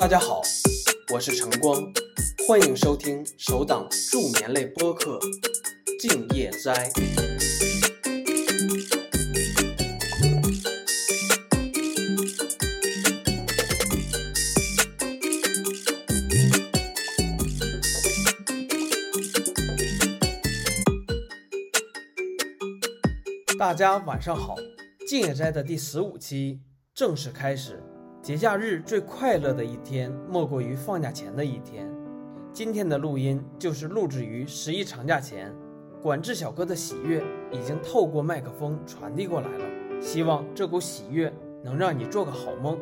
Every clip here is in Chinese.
大家好，我是晨光，欢迎收听首档助眠类播客《静夜斋》。大家晚上好，《静夜斋》的第十五期正式开始。节假日最快乐的一天，莫过于放假前的一天。今天的录音就是录制于十一长假前。管制小哥的喜悦已经透过麦克风传递过来了，希望这股喜悦能让你做个好梦。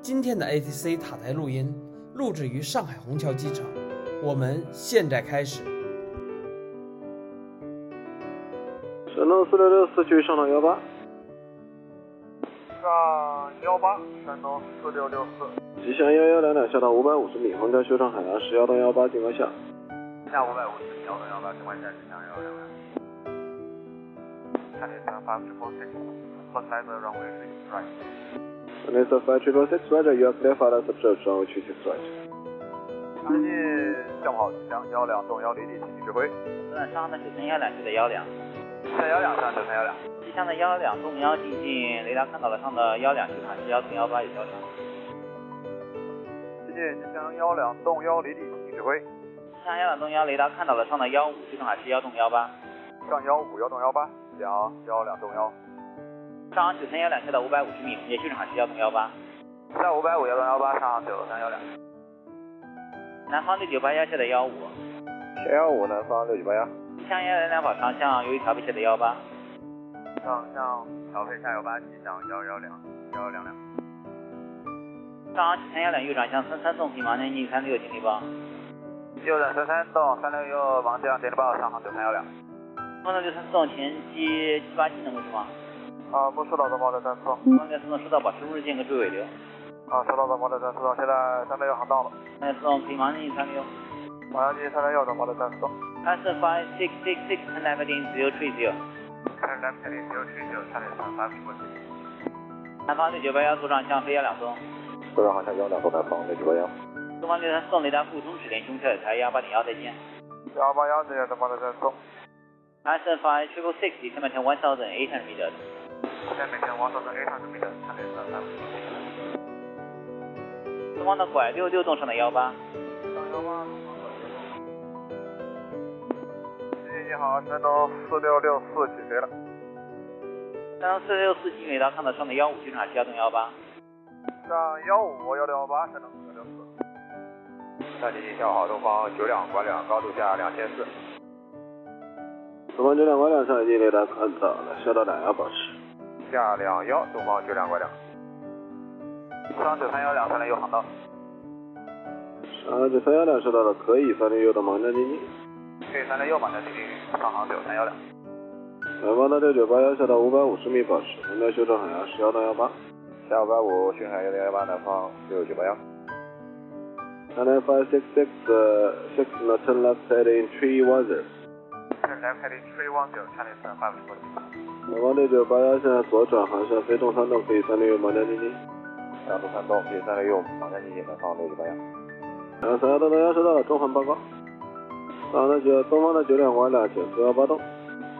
今天的 ATC 塔台录音录制于上海虹桥机场，我们现在开始。山东四六六四区上到幺八。上幺八，山东四六六四。吉祥幺幺两两下到五百五十米，皇家修成海洋十幺到幺八，尽管下。下五百五十米，幺到幺八，尽管下，吉祥幺幺两两。Chinese five triple six, first line runway six right. Chinese five triple six, Roger, you are clear for the approach runway two six right. 安进向好，吉祥幺两东幺零零，请指挥。嗯，上的九三幺两区的幺两。三幺两上九三幺两。吉祥的幺两动幺进近，雷达看到了上的幺两去塔是幺零幺八有交叉。谢谢吉祥幺两动幺离地，请指挥。吉祥幺两动幺雷达看到了上的幺五去塔是幺洞幺八。上幺五幺洞幺八，两幺两动幺。上九三幺两下到五百五十米，也续正海是幺洞幺八。在五百五幺洞幺八上九三幺两。南方六九八幺下的幺五。下幺五南方六九八幺。吉祥幺两两跑长向，由于调配下的幺八。上向调配下幺八，吉祥幺幺两幺幺两两。上吉祥幺两右转向三三栋平房间近三六经理报。右转三三栋三六右盲将经理报，上航九三幺两。方六三四栋前机七八七能够是吗？啊，不收到的毛六三四栋。方六四栋收到，保持入日间跟追尾流。啊，收到的毛六三四栋，现在三六右航道了。三六四栋平房间近三六。马上进三六右的毛六三四栋。Answer five six six six zero three zero。Zero three zero, Chinese five triple six. 南方六九八幺左转向飞幺两松。左转航向幺两东南方六九八幺。东方六三四栋雷达互通指令中跳台幺八点幺再见。幺八幺这边的毛六三四栋。Answer five triple six descend maintain one thousand eight hundred meters。Descend maintain one thousand eight hundred meters, Chinese five triple six. 东方的拐六六栋上的幺八。上幺八。你好，山东四六六四起飞了。山东四六六四经雷达看到上的幺五去正海是幺洞幺八。上幺五幺六幺八，山东四六六四。大进行向好，东方九两拐两，高度下两千四。东方九两拐两上已经雷达看到了，下到两幺保持。下两幺，东方九两拐两。上九三幺两三零右航道。上九三幺两收到了，可以三六右的盲将进近。可以三六右盲将进近，上航九三幺两。南方的六九八幺下到五百五十米保持，虹桥修正海洋十幺到幺八。下五百五，巡海幺零幺八，南方六九八幺。China five six six six n turn left heading three one zero。Left heading three one zero, Chinese five triple six. 南方六九八幺现在左转航向飞动山洞，可以三六右盲将进近。下东三栋，可以三六右，盲将进近，南方六九八幺。然后三幺洞东幺收到了，中环报告。上航的九东方的九两拐两减速幺八栋，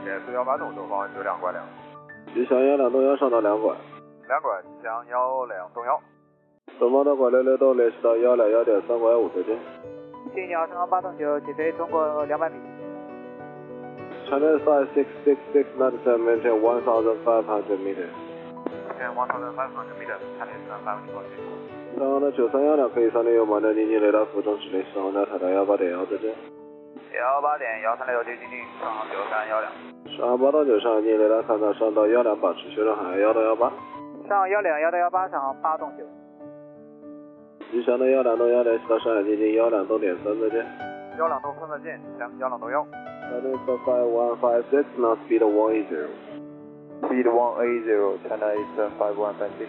减速幺八栋，东方九两拐两。吉祥幺两洞幺上到两拐。两拐吉祥幺两东幺。东方的拐六六栋联系到幺两幺点三拐五，再见。谢谢你好，上航八栋九起飞通过两百米。China five six six six nine seven maintain one thousand five hundred meters。One thousand five hundred meters, Chinese five triple six. 上航的九三幺两可以三六右盲将进近，雷达服中指令是虹桥塔台幺八点幺，再见。幺八点幺三六接进近，上行九三幺两。上航八栋九上进，雷达看到上到幺两保持修正海洋幺到幺八。上幺两幺到幺八上行八栋九。吉祥的幺两洞幺联系到上海进近幺两栋点三，再见。幺两栋三再见，幺两栋幺。China five one five six now speed one eight zero。Speed one eight zero, China Eastern five one five six.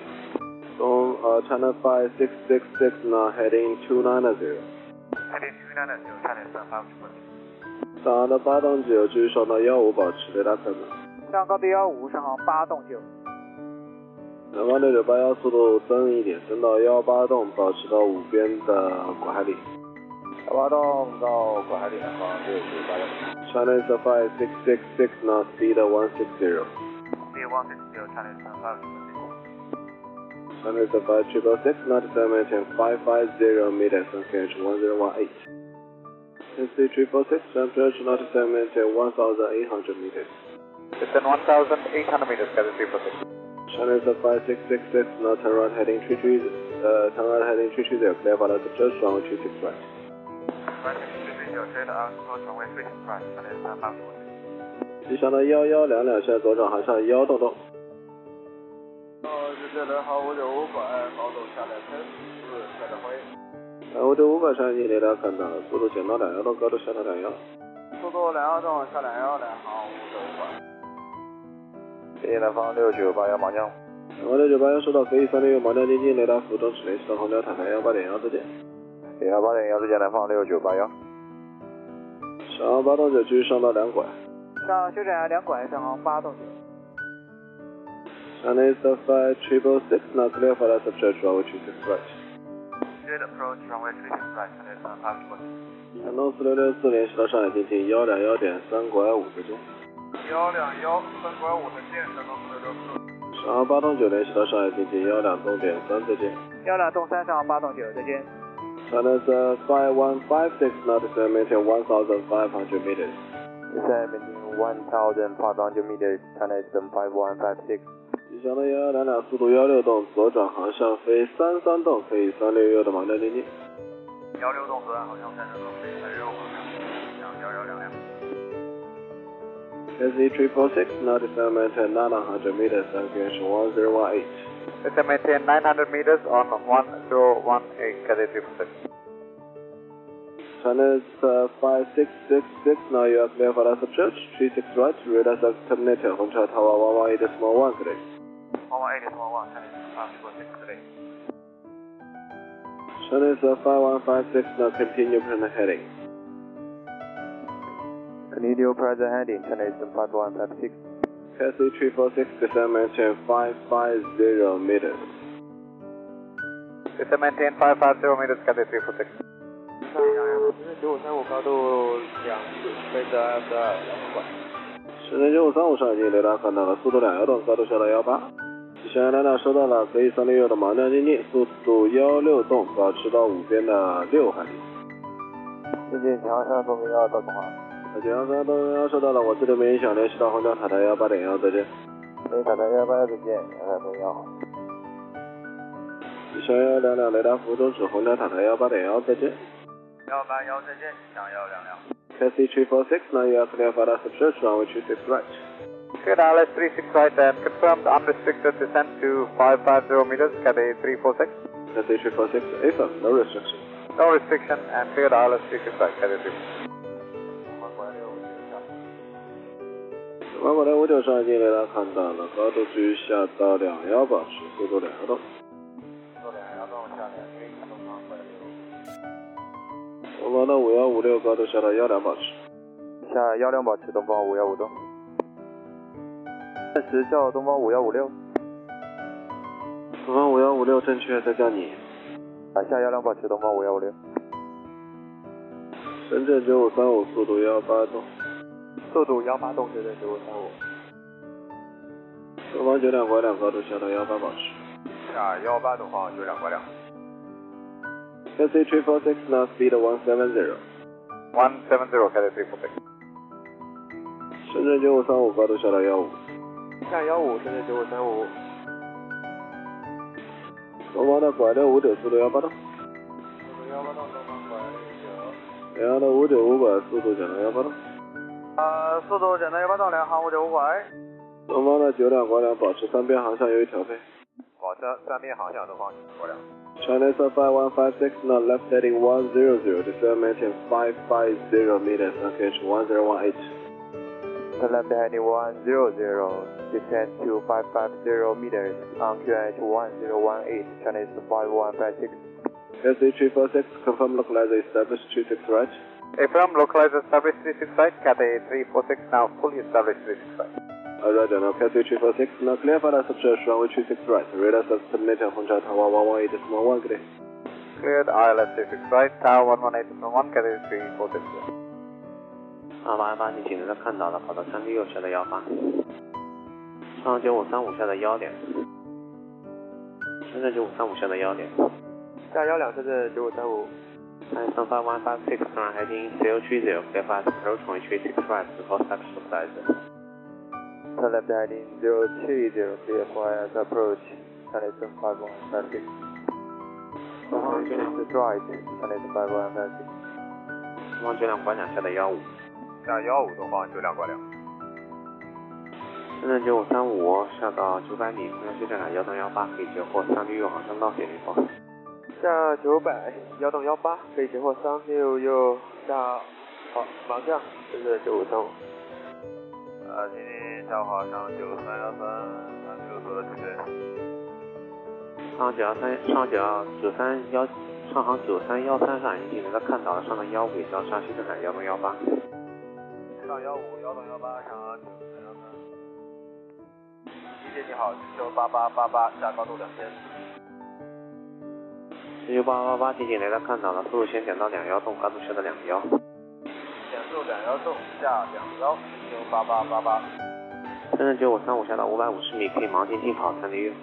东呃 China five six six six now heading two nine zero。上航的八栋九继续上到幺五保持雷达看到。上高度幺五上航八栋九。南方六九八幺速度增一点，增到幺八栋，保持到五边的拐海里。幺八栋到拐海里南方六九八幺。China is a five six six six not speed one six zero. Speed 160, China is 5 China is a five triple six knot, maintain five five zero meters, QNH one zero one eight. NC triple six, approach knot, maintain one thousand eight hundred meters. Within 1,800 meters, Cathay 346. China is a five six six six knot, turn right heading three three, uh, turn right heading three three zero, clear for the approach runway two six right. 160, straight on approach runway 36 right, China is 5机上的幺幺两两，现在左转航向幺洞洞。哦，这这人好，五九五拐，高度下来车四，下来回。呃，五九五拐上已经雷达看到，速度减到两幺洞，高度下到两幺。速度两幺洞，下两幺，两好，五九五拐。谢谢南方六九八幺麻将。南方六九八幺收到，可以三六六盲降接近，雷达辅中指联系到虹桥塔台幺八点幺，再见。零幺八点幺，再见南方六九八幺。上八洞九继续上到两拐。上修整两拐，上八栋九。China is the five triple six, now clear for that approach runway two six right. Straight approach runway 36 right, China is 5 山东四六六四联系到上海进近幺两幺点三拐五，再见。幺两幺三拐五的线，山东四六六四。上八洞九联系到上海进近幺两洞点三，再见。幺两栋三，上航八栋九，再见。 China is a five one five six, now maintain one thousand five hundred meters. Descend maintain 1,500 meters, China is 5156. 机上的幺幺两两速度幺六洞，左转航向飞三三洞，可以三六六的盲降接近。幺六栋左岸航向三十度，飞三六航向幺幺两两。 SE triple six, now maintain nine hundred meters, QNH one zero one eight. Descend maintain 900 meters on 1018, Cathay 346. China is uh, 5666, now you are clear for that approach. 36 right, radar is terminated, Hong Chao Tower 118 small 1, good day. One one eight small one, China is 5 today. China is uh, 5156, now continue present heading. Continue present heading, China is 5156. SE triple six, descend maintain 550 meters. Descend maintain 550 meters, Cathay 346. 九五三五高度两次，飞着 F 二两拐。深圳九五三五上已经雷达看到了，速度两幺洞，高度下到幺八。机上两两收到了，可以三六六的盲降接近，速度幺六栋，保持到五边的六海里。谢谢前航向东明幺到中华。那九幺三东幺收到了，我这里没影响，联系到虹桥塔台幺八点幺，再见。飞塔台幺八幺再见，阳台东幺。机上幺两两雷达服务终止，虹桥塔台幺八点幺，再见。幺八幺再见，向幺两两。Taxi three four six, now you are clear for the approach runway two six right. Good ILS 36 right and confirmed unrestricted descent to 550 meters, Cathay 346. Taxi three four six, AFM, no restriction. No restriction and cleared ILS 36 right, Cathay 346. 往过来五九上已经雷达看到了，高度继续下到两幺，保持速度两幺洞。坐两幺洞下两飞，东方拐六。东方的五幺五六高度下到幺两，保持。下幺两保持东方五幺五洞。 暂时叫东方五幺五六。东方五幺五六正确，再叫你。啊，下幺两保持东方五幺五六。深圳九五三五速度幺八洞。速度幺八洞，深圳九五三五。东方九两拐两高度下到幺八，保持。下幺八东方九两拐两。Taxi three four six, now speed one seven zero. One seven zero, Cathay three four six. 深圳九五三五高度下到幺五。下幺五，深圳九五三五。东方的拐六五九速度幺八洞。速度幺八洞，东方拐的五九五拐速度减到幺八洞。呃，速度减到幺八洞，两航五九五拐。东方的九两拐两保持三边航向由于调配。保持三边航向东方拐两。China is five one five six, now left heading one zero zero, descend maintain five five zero meters, QNH one zero one eight. The left heading one zero zero, descend to five five zero meters on QNH one zero one eight, Chinese five one five six. SE three four six, confirm localizer established two six right. Affirm localizer established three six right, Cathay three four six now fully established three six right. Uh, Roger, now Cathay 346, now clear for us approach runway 26 right. Radar submitted Honda Tower 118.1, good day. Cleared ILS 36 right, Tower 118.1, Cathay 346. 二八幺八，你请大家看到了，跑到三六右下的幺八，上九五三五下的幺点，深圳九五三五下的幺点，下幺两深圳九五三五。Iceland five one five six, current heading zero three zero, clear fast, approach runway three six right, before section size. Turn left heading zero three zero, clear for as approach, Chinese five one five six. Chinese right, Chinese five one five six. 东方九两拐两下的幺五，下幺五东方就两拐两。深圳九五三五下到九百米，空向西正海幺东幺八，可以截获三六右航向道点零报。下九百幺栋幺八，可以截获三六右下好盲向，深圳九五三五。啊，今天下午好上九三幺三三六和直飞。上航九幺三，上航九幺九三幺，上航九三幺三上，已经能够看到了，上的幺五也交叉西正海幺东幺八。上幺五幺六幺八上九三幺三。理解你好，九八八八八下高度两千。十九八八八，提醒雷达看到了，速度先减到两幺洞，高度下到两幺。减速两幺洞下两幺九八八八八。深圳九五三五下到五百五十米，可以盲进近跑三六右。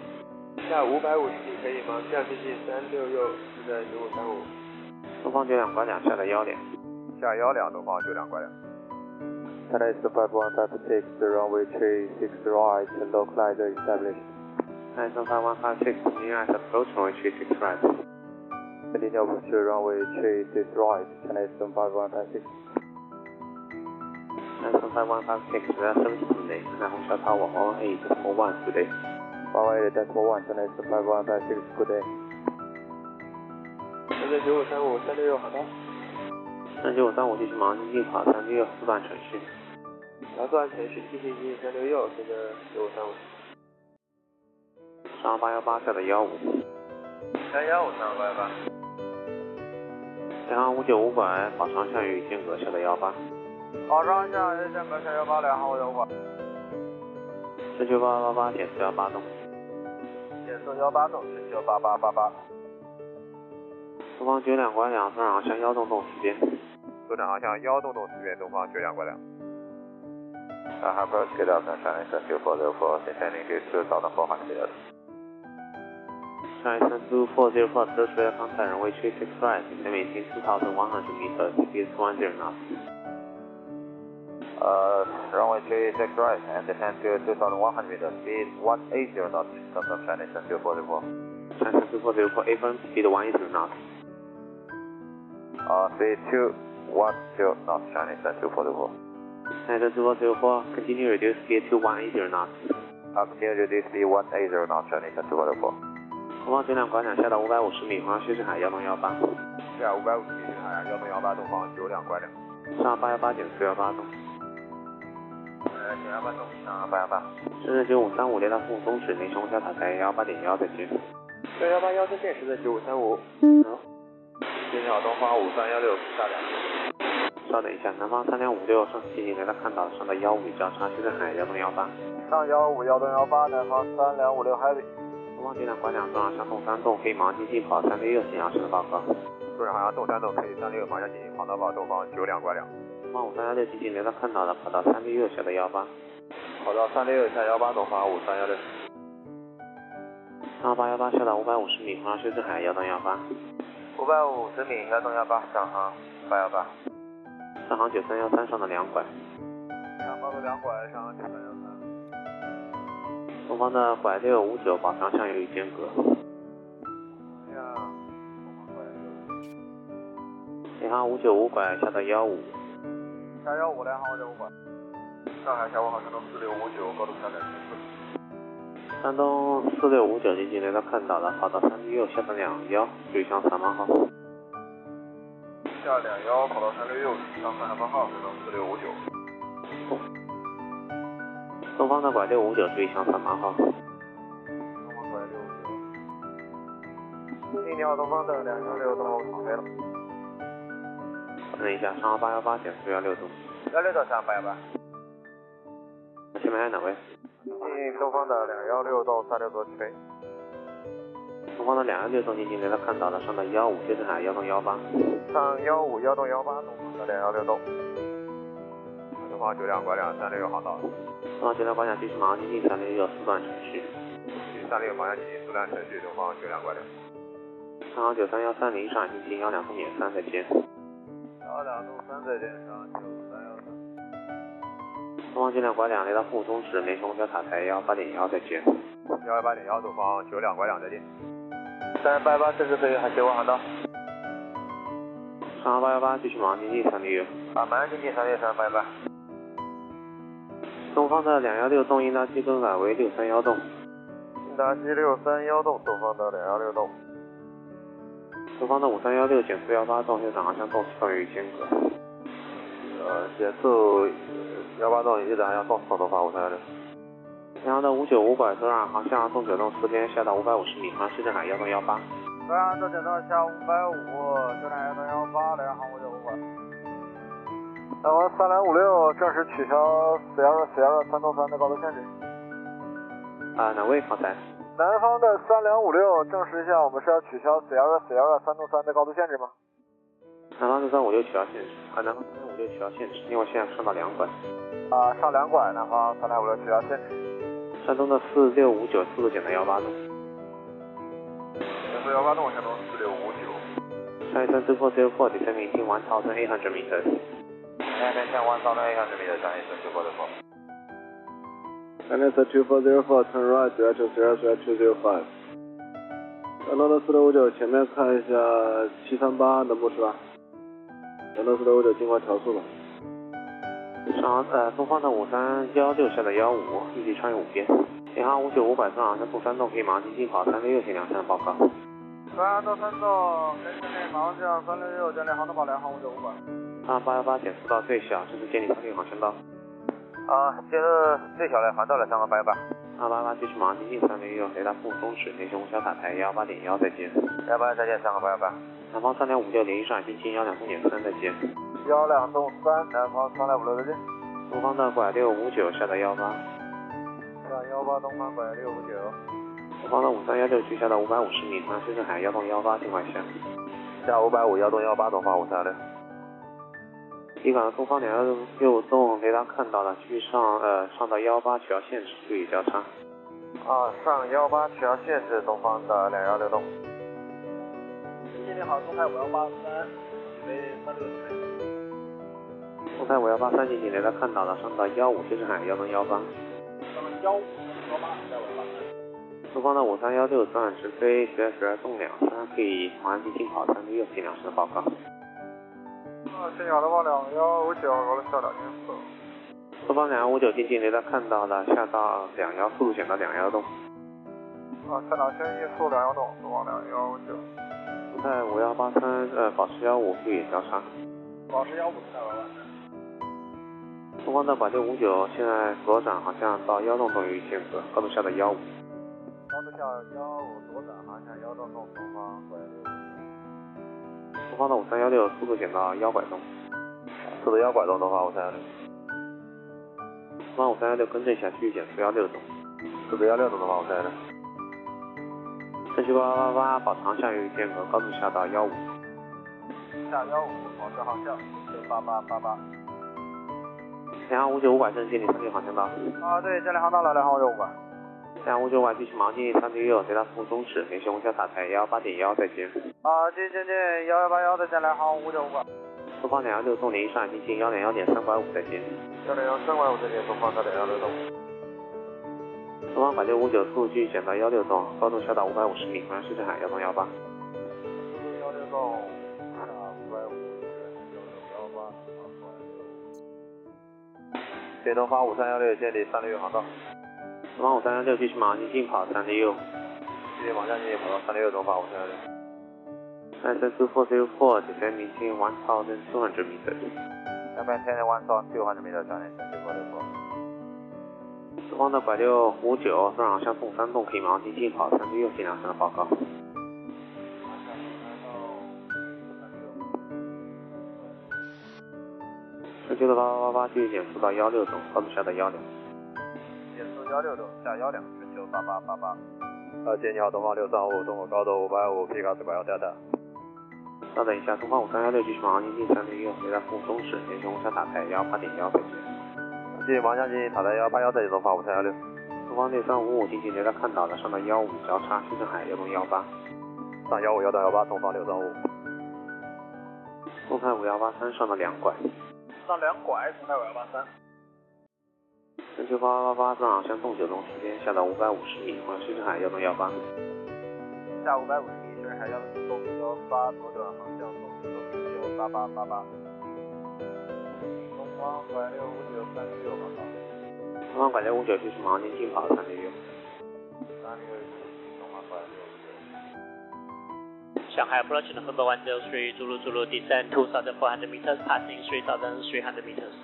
下五百五十米可以盲向接近三六右，深圳九五三五。东方九两拐两下的幺点。下幺两东方九两拐两。Chinese five one five six, runway three six right, localizer established. Iceland five one five six, near as approach runway three six right. 零六五四 runway three six right, Chinese five one five six. Iceland five one five six, that's seventeen day, 看红桥 tower one eight four one today. One eight decimal one, Chinese five one five six, good day. 深圳九五三五三六右好的，深圳九五三五继续盲进近跑三六右四段程序。调段程序进三六右，深圳九五三五。上八幺八下的幺五。下幺五上拐八。前航五九五拐，跑长向与间隔下的幺八。保，上下日间隔下幺八两航五九五拐。十九八八八减四幺八洞。减四幺八洞，四九八八八八。东方九两拐两，顺航向幺洞洞西边。左转航向幺洞洞西边，东方九两拐两。Uh, approach get up and Chinese 2404, descending to 2400. Chinese 2404, approach radar contact runway 36 right, maintain 2100 meters, speed 10 knots. Uh, runway 36 right and descend to 2100 meters, speed 180 knots, confirm Chinese 2404. Chinese 2404, affirm speed 180 knots. Uh, speed 210 knots, Chinese 2404. Chinese 2404, continue reduce speed to 180 knots. Uh, continue to reduce speed 180 knots, Chinese 2404. 东方九两拐两下到五百五十米，航向西赤海幺零幺八。下五百五十米海洋幺洞幺八，东方九两拐两。上八幺八减四幺八洞。呃，九幺八洞，上八幺八。深圳九五三五雷达服务终止，联系红桥塔台幺八点幺再见。幺幺八幺三线，深圳九五三五。好，今天好，东方五三幺六下两。稍等一下，南方三两五六上提醒雷达看到了，上到幺五交叉西赤海幺东幺八。上幺五幺洞幺八，南方三两五六 heavy。东方九两拐两顺航向洞三洞，可以盲进近跑三六六信号声的报告。顺着航向洞三洞，可以三六盲向进行跑道报，东方九两拐两。东方五三幺六提醒雷达看到了，跑到三六六下的幺八。跑到三六六下幺八，东方五三幺六。上八幺八下到五百五十米，航向西赤海幺东幺八。五百五十米幺洞幺八，上航八幺八。上航九三幺三上的两拐。上高度两拐，上航九三幺三。东方的拐六五九保长向有与间隔。呀东方拐六。联航五九五拐下到幺五。下幺五，联航五九五拐。上海下午好，山东四六五九，高度下两千四。山东四六五九进近雷达看到了，跑到三六右下到两幺，注意向三八号。下两幺，跑到三六右，上三八号，山东四六五九。东方的拐六五九，注意向号。东方拐六五九。你好，东方的两幺六，东方航飞了。等一下，上航八幺八幺六度。幺六到上八幺八。前面哪位？进东方的两幺六到三六多起飞。东方的两幺六中进近雷达看到了，上到幺五，接着海幺洞幺八。上幺五幺洞幺八，东方的两幺六洞。东方九两拐两三六六航道。东方九两拐两继续马上进近三六六四段程序。继续三六方向进行速量程序，东方九两拐两。上航九三幺三零上海进近幺两度点三再见。幺两度三再见，上九三幺三。东方九两拐两雷达负中指，联系虹桥塔台幺八点幺再见。幺幺八点幺，东方九两拐两再见。三八八，这是飞海接我航道。上航八幺八继续马上进近三六六。啊，马上进近三六三八幺八。东方的两幺六洞应答机更改为六三幺洞。应答机六三幺洞，东方的两幺六洞。东方的五三幺六减四幺八洞，右转航向洞四段与间隔。呃，减速幺八洞，右转航向洞四东方五三幺六。南航的五九五拐左转航向洞九洞四边下到五百五十米，航市镇海幺洞幺八。左转到九栋下五百五，九两幺洞幺八，来航五九五拐。南航三两五六正式取消 Sierra Sierra 三洞三的高度限制。啊，哪位方才？南方的三两五六证实一下，我们是要取消 Sierra Sierra 三洞三的高度限制吗？南方四三五六取消限制，啊，南方三五六取消限制，因为现在上到两拐。啊，上两拐，南方三两五六取消限制。山东的四六五九速度减到幺八洞。减速幺八洞，山东四六五九。上一三四 four zero four descending to one thousand eight hundred meters。Attention one thousand eight hundred meters, Chinese two four zero four. Chinese 2404, turn right, direct to Sierra Sierra 205. 山东的四六五九，前面看一下七三八能不是吧？山东四六五九，尽快调速吧。上呃东方的五三幺六下的幺五，预计穿越五边。联航五九五拐左航向洞三洞，可以马上进近跑三六六前两山报告。左转到三洞，跟前面马上向三六六，建立航道保联航五九五百。上八幺八减速到最小，这是建立三六航线道。啊，接着最小的航道了，上个八幺八。二八八继续马上进近三六六，雷达负中指，联系虹桥塔台幺八点幺再见。幺八再见，上个八幺八。南方三点五六联系上海进近幺两三点三再见。幺两栋三，南方三两五六再见。东方的拐六五九下到幺八。上幺八东方拐六五九。东方的五三幺六距下到五百五十米，航深圳海幺洞幺八尽快下。下五百五幺洞幺八东方五三六。离港的东方两幺六洞雷达看到了，继续上呃上到幺八取消限制，注意交叉。啊，上幺八取消限制，东方的两幺六洞。建立好，东海五幺八三，起飞三六起飞。东海五幺八三进近雷达看到了，上到幺五接镇海幺零幺八。上幺五幺八，在五幺八三。东方的五三幺六转直飞学十二洞两三，可以马上进近跑三六六前两声的报告。啊，新亚的话两幺五九，高度下两千四。东方两幺五九进近雷达看到了，下到两幺，速度减到两幺洞。啊，下两千一，速两幺洞，东方两幺五九。东海五幺八三呃保持幺五，注意交叉。保持幺五在五幺八三。东方的拐六五九现在左转航向到幺洞洞有一间隔，高度下到幺五。高度下幺五，左转航向幺洞洞，东方拐六五九。东方的五三幺六速度减到幺拐洞。速度幺拐洞，的话五三幺六。东方五三幺六更正一下，继续减速幺六洞。速度幺六洞，的话五三幺六。正确八八八保长向与间隔，高度下到幺五。下幺五，保持航向，九八八八八。两航五九五拐正建立三六航向道。啊，对，建立航道了，联航五九五拐。两航五九拐继续马上进三六六，雷达负中指，联系虹桥塔台幺八点幺再见。啊，继续前进幺幺八幺，再见来航五九五拐。东方两幺六洞联系上海进近幺点幺点三拐五再见。幺点幺三拐五再见，东方的两幺六洞。东方百六五九速度继续减到幺六洞，高度下到五百五十米，航向深圳海幺洞幺八。幺六洞，联通发五三幺六，建立三六六航道。五三幺六，继续马上进跑三六六。继续往下进近跑三六六，东发五三幺六。三三四 four two four，九千米进 one thousand。天的 one thousand。四方的拐六五九，转向向东三栋，可以马上进跑三六六，进两三的报告。正确的八八八八继续减速到幺六洞，高度下到幺两。幺六六下幺两，全球八八八八。呃姐你好，东方六三五，中国高度五百五，皮卡四拐幺 delta。稍等一下，东方五三幺六继续往进近三零六，雷达服务中止，联系红霞塔台幺八点幺再见。继续方向进行塔台幺八幺再见，东方五三幺六。东方六三五五进行雷达看到了，上到幺五交叉，西镇海幺东幺八。上幺五幺到幺八，东方六三五。东海五幺八三上到两拐。上两拐，东海五幺八三。全球八八八八正好向东九东时间下到五百五十米，往西镇海幺东幺八。下五百五十米，深海幺东幺八，左转航向东九九八八八八。东方拐六五九三六航道。东方拐六五九继续往进近跑三零六。三六东方拐六五九。Shanghai approach November 103, Zulu Zulu descend 2,400 meters, passing 3,300 meters.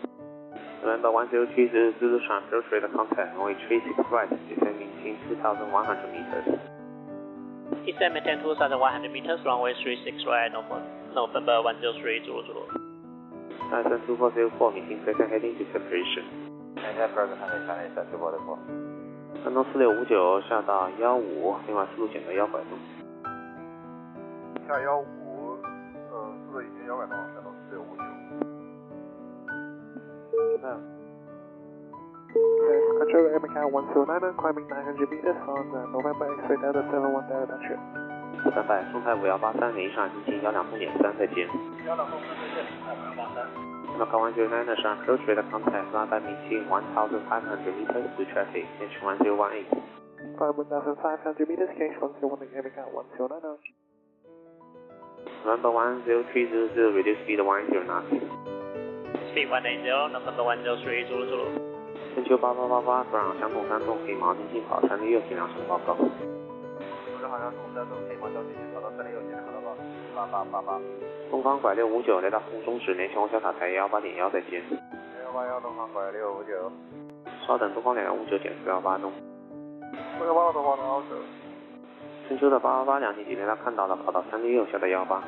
November 103 Zulu Zulu transfer straight contact, runway 36 right, descending 2,100 meters. Descend maintain 2,100 meters, runway 36 right, November November 103, Zulu Zulu. Tyson 2404, meeting second heading to separation. 看一下 Berg 看一下那三九八六四。山东四六五九下到幺五，另外速度减到幺拐洞。下幺五，呃，速度已经幺拐洞，下到四六五九。Control American 109, climbing 900 meters on uh, November X-ray Delta 71 Delta Touch. 三百，松泰五幺八三零上进近幺两风点三，再见。幺两风三再见，东海五幺八三。那么高 one zero nine 上 approach rate contact, fly by maintain one thousand five hundred meters to traffic, H one zero one eight. 5,500 meters, Cage 101 American 109. November one zero three zero zero, reduce speed one zero knots. Speed 180, November 103, Zulu Zulu. 全球八八八八，转向相同山洞，可以盲进近跑三零六，尽量上报告。中正航向东三东可以往交进行跑到三零六，前航道报八八八八。东方拐六五九，来到服务中止，联系红小塔台幺八点幺，再见。幺八幺东方拐六五九。稍等，东方两幺五九减四幺八东方两幺九。春秋的八八八两级级雷达看到了，跑到三六六下的幺八。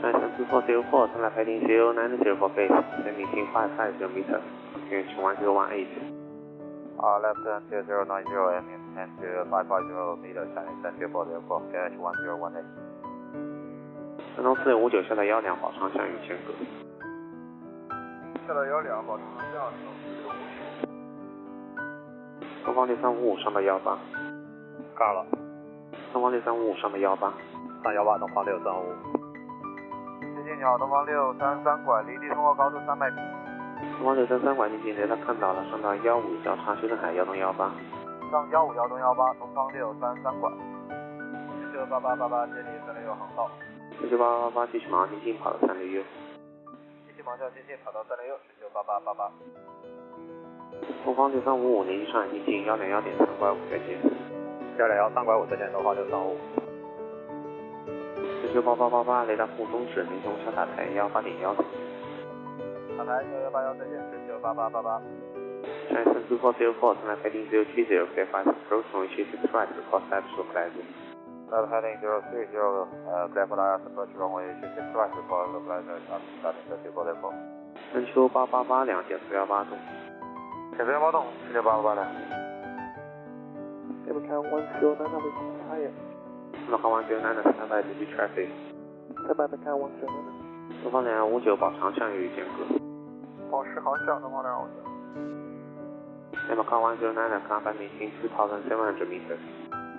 China 2404, turn left heading 090 for base, descending 550 meters, approach 1018. Uh, left turn 2090 and and to 550 meters, Chinese 3404, KH 1018. 山东四六五九下的幺两，保长向与间隔。下到幺两，保持向四六五九。东方六三五五上到幺八。干了。东方六三五五上的幺八。上幺八，东方六三五。接近你好，东方六三三拐，离地通过高度三百米。东方六三三拐进近雷达看到了，上到幺五交叉修正海幺东幺八。上幺五幺东幺八，东方六三三拐。全球八八八八，接近三六六航道。全球八八八八继续马上进近跑到三六六。继续盲向接近跑到三六六，全球八八八八。东方六三五五联系上海进近幺零幺点三拐五，再见。幺两幺三拐五，再见，东方六三五。全球八八八八，雷达服务中止，联系红小塔台幺八点幺。塔台幺幺八幺，再见，全球八八八八。China 2404, turn left heading 030, clear 5 approach, runway 36 right, report status localizing. Left heading 030, uh, clear for IS approach runway 36 right, report localizer, starting 3404. 深秋八八八两点四幺八中。减四幺八洞，全球八八八两。American 109, we come higher. 那么航完九南的三百 DB traffic。American 109. 东方两幺五九保长向与间隔。保持航向，东方两幺五九。那么航完九南的航班明星2,700 meters。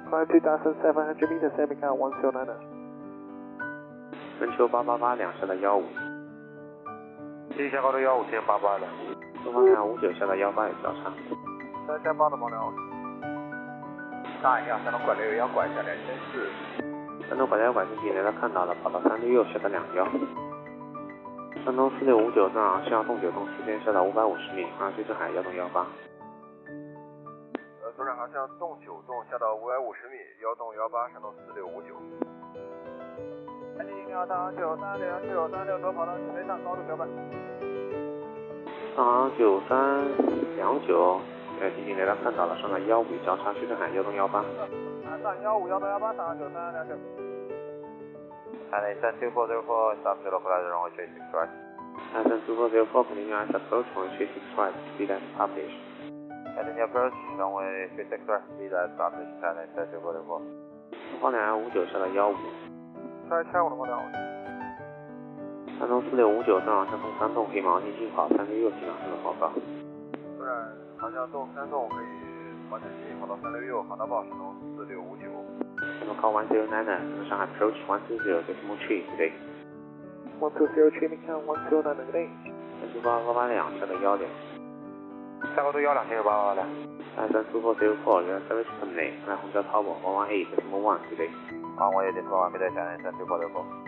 Climb 2,700 meters, American 109. 深秋八八八两下到幺五。继续下高度幺五千八八两。东方两幺五九下到幺八有交叉。三千八东方两幺九。大一下，山东拐六幺拐下两千四。山东拐幺拐进去雷达看到了，跑到三六六下到两幺。山东四六五九正好向东九洞时间下到五百五十米，航西镇海幺洞幺八。呃，左转航向洞九洞下到五百五十米，幺洞幺八，山东四六五九。南京你好，大航九三零九三六左跑道起飞上高度调整。上航九三两九，呃，进近雷达看到了，上到幺五交叉西镇海幺东幺八。啊，上幺五幺洞幺八，上航九三两九。And it's 2404, stop to localizer runway 36 right. Tyson 2404 continue as approach runway 36 right, speed as published. Heading approach, runway 36 right, speed at establish China 3964. 方两五九上到幺五，山东四六五九正好向东三栋，可以马上进行跑三六六进两声的报告。虽然航向东三栋可以完成进跑到三六六，航道报山东四六五九。Channel call one zero nine nine, Shanghai approach one two zero decimal three today。One two zero training count one zero nine nine. 三七八八八两下到幺两。下高度幺两千九八八两。三三 two four zero four, your service terminate. 来红椒 Tower one one eight decimal one today。Runway decimal one meter China 3964.